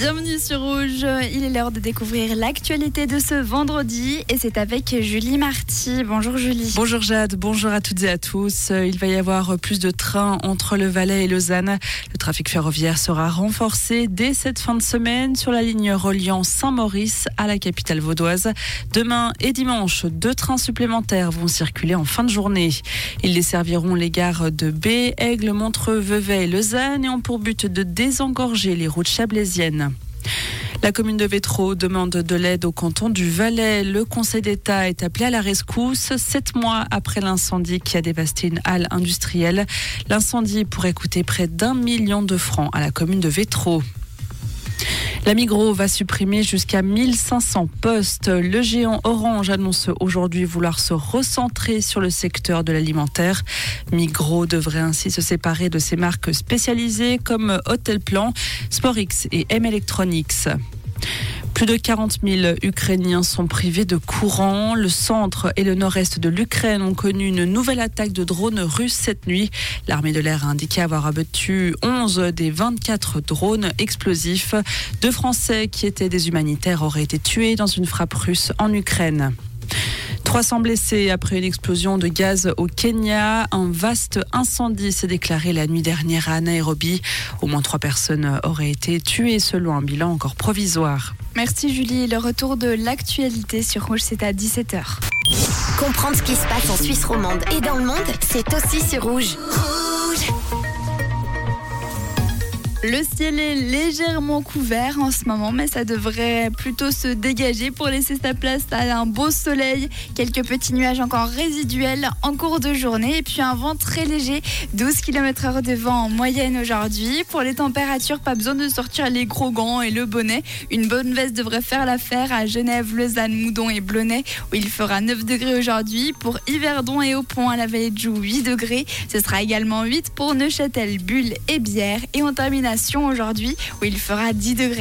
Bienvenue sur Rouge. Il est l'heure de découvrir l'actualité de ce vendredi et c'est avec Julie Marty. Bonjour Julie. Bonjour Jade, bonjour à toutes et à tous. Il va y avoir plus de trains entre le Valais et Lausanne. Le trafic ferroviaire sera renforcé dès cette fin de semaine sur la ligne reliant Saint-Maurice à la capitale vaudoise. Demain et dimanche, deux trains supplémentaires vont circuler en fin de journée. Ils desserviront les gares de B, Aigle, Montreux, Vevey et Lausanne et ont pour but de désengorger les routes chablaisiennes. La commune de Vétro demande de l'aide au canton du Valais. Le Conseil d'État est appelé à la rescousse sept mois après l'incendie qui a dévasté une halle industrielle. L'incendie pourrait coûter près d'un million de francs à la commune de Vétro. La Migros va supprimer jusqu'à 1500 postes. Le géant Orange annonce aujourd'hui vouloir se recentrer sur le secteur de l'alimentaire. Migros devrait ainsi se séparer de ses marques spécialisées comme Hotelplan, Sporix et M Electronics. Plus de 40 000 Ukrainiens sont privés de courant. Le centre et le nord-est de l'Ukraine ont connu une nouvelle attaque de drones russes cette nuit. L'armée de l'air a indiqué avoir abattu 11 des 24 drones explosifs. Deux Français qui étaient des humanitaires auraient été tués dans une frappe russe en Ukraine. 300 blessés après une explosion de gaz au Kenya. Un vaste incendie s'est déclaré la nuit dernière à Nairobi. Au moins trois personnes auraient été tuées selon un bilan encore provisoire. Merci Julie. Le retour de l'actualité sur Rouge, c'est à 17h. Comprendre ce qui se passe en Suisse romande et dans le monde, c'est aussi sur Rouge. Le ciel est légèrement couvert en ce moment, mais ça devrait plutôt se dégager pour laisser sa place à un beau soleil. Quelques petits nuages encore résiduels en cours de journée et puis un vent très léger, 12 km h de vent en moyenne aujourd'hui. Pour les températures, pas besoin de sortir les gros gants et le bonnet. Une bonne veste devrait faire l'affaire à Genève, Lausanne, Moudon et Blonay où il fera 9 degrés aujourd'hui. Pour Yverdon et Au-Pont à la vallée de Joux, 8 degrés. Ce sera également 8 pour Neuchâtel, Bulle et Bière. Et on termine aujourd'hui où il fera 10 degrés.